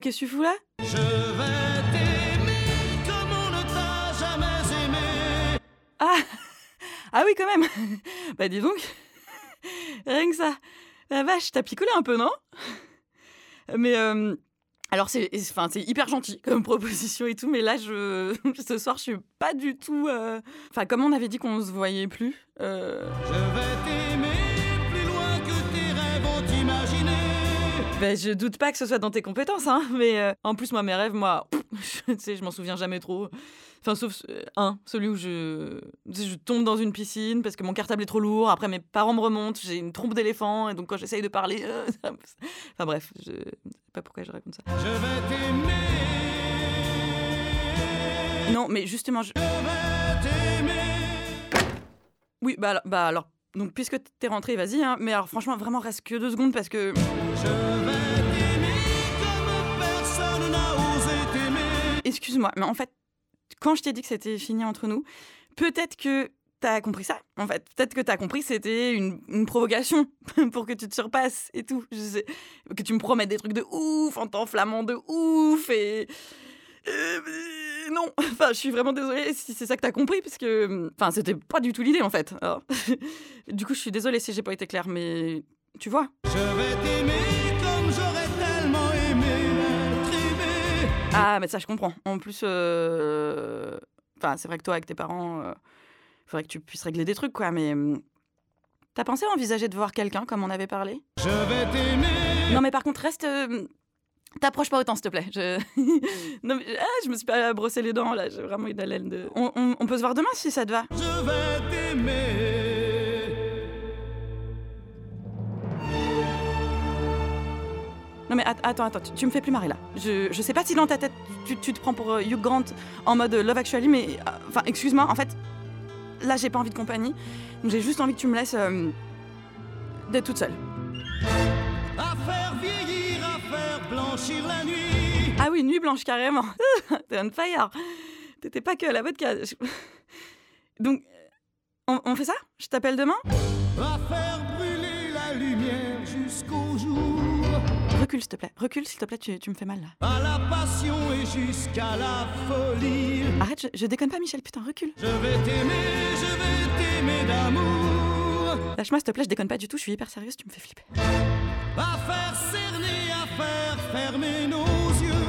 Qu'est-ce que tu fous là? Je vais t'aimer comme on ne t'a jamais aimé. Ah Ah oui, quand même Bah dis donc Rien que ça La vache, t'as picolé un peu, non? Mais euh, alors c'est enfin c'est hyper gentil comme proposition et tout, mais là je ce soir je suis pas du tout. euh, Enfin comme on avait dit qu'on se voyait plus. euh, Je vais t'aimer ben, je doute pas que ce soit dans tes compétences, hein. Mais euh, en plus moi mes rêves, moi, tu sais, je m'en souviens jamais trop. Enfin sauf euh, un, celui où je je tombe dans une piscine parce que mon cartable est trop lourd. Après mes parents me remontent, j'ai une trompe d'éléphant et donc quand j'essaye de parler, euh, ça enfin bref, je sais pas pourquoi je raconte ça. Je vais t'aimer. Non, mais justement, je... Je vais t'aimer. oui, bah, alors- bah alors, donc puisque t'es rentré, vas-y, hein, mais alors franchement, vraiment, reste que deux secondes parce que. Je vais comme personne n'a osé t'aimer. Excuse-moi, mais en fait, quand je t'ai dit que c'était fini entre nous, peut-être que t'as compris ça, en fait. Peut-être que t'as compris que c'était une, une provocation pour que tu te surpasses et tout. Je sais, que tu me promettes des trucs de ouf, en t'enflammant de ouf et. Euh, non, enfin, je suis vraiment désolée si c'est ça que t'as compris, parce que. Enfin, c'était pas du tout l'idée, en fait. Alors, du coup, je suis désolée si j'ai pas été claire, mais. Tu vois Je vais t'aimer comme j'aurais tellement aimé. Ah, mais ça, je comprends. En plus, euh, enfin, c'est vrai que toi, avec tes parents, il faudrait que tu puisses régler des trucs, quoi. Mais hum, t'as pensé à envisager de voir quelqu'un, comme on avait parlé? Je vais t'aimer. Non, mais par contre, reste. euh, T'approches pas autant, s'il te plaît. Je... non, mais, ah, je me suis pas brossé les dents, là. J'ai vraiment une haleine de. On, on- on peut se voir demain si ça te va. Je vais t'aimer. Non, mais att- attends, attends, tu, tu me fais plus marrer là. Je, je sais pas si dans ta tête, tu, tu te prends pour euh, Hugh Grant en mode euh, Love Actually, mais. euh, Enfin, excuse-moi, en fait, là, j'ai pas envie de compagnie. Donc, j'ai juste envie que tu me laisses. euh, d'être toute seule. À faire vieillir, à faire blanchir la nuit. Ah oui, nuit blanche carrément. T'es on fire. T'étais pas que à la vodka. Donc, on, on fait ça? Je t'appelle demain? À faire brûler la lumière jusqu'au jour. Recule, s'il te plaît. Recule, s'il te plaît, tu, tu me fais mal là. À la passion et jusqu'à la folie. Arrête, je, je déconne pas, Michel, putain, recule. Je vais t'aimer, je vais t'aimer d'amour. Lâche-moi, s'il te plaît, je déconne pas du tout, je suis hyper sérieuse, tu me fais flipper. Faire faire fermer nos yeux.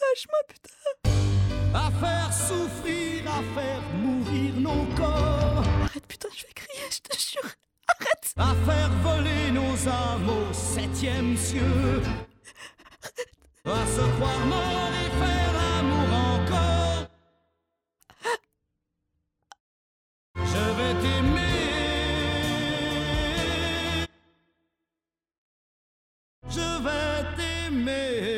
Lâche-moi, putain. À faire souffrir, à faire mourir nos corps. Arrête, putain, je vais crier, je te jure. Arrête. À faire voler nos âmes au septième cieux. À se croire mort made.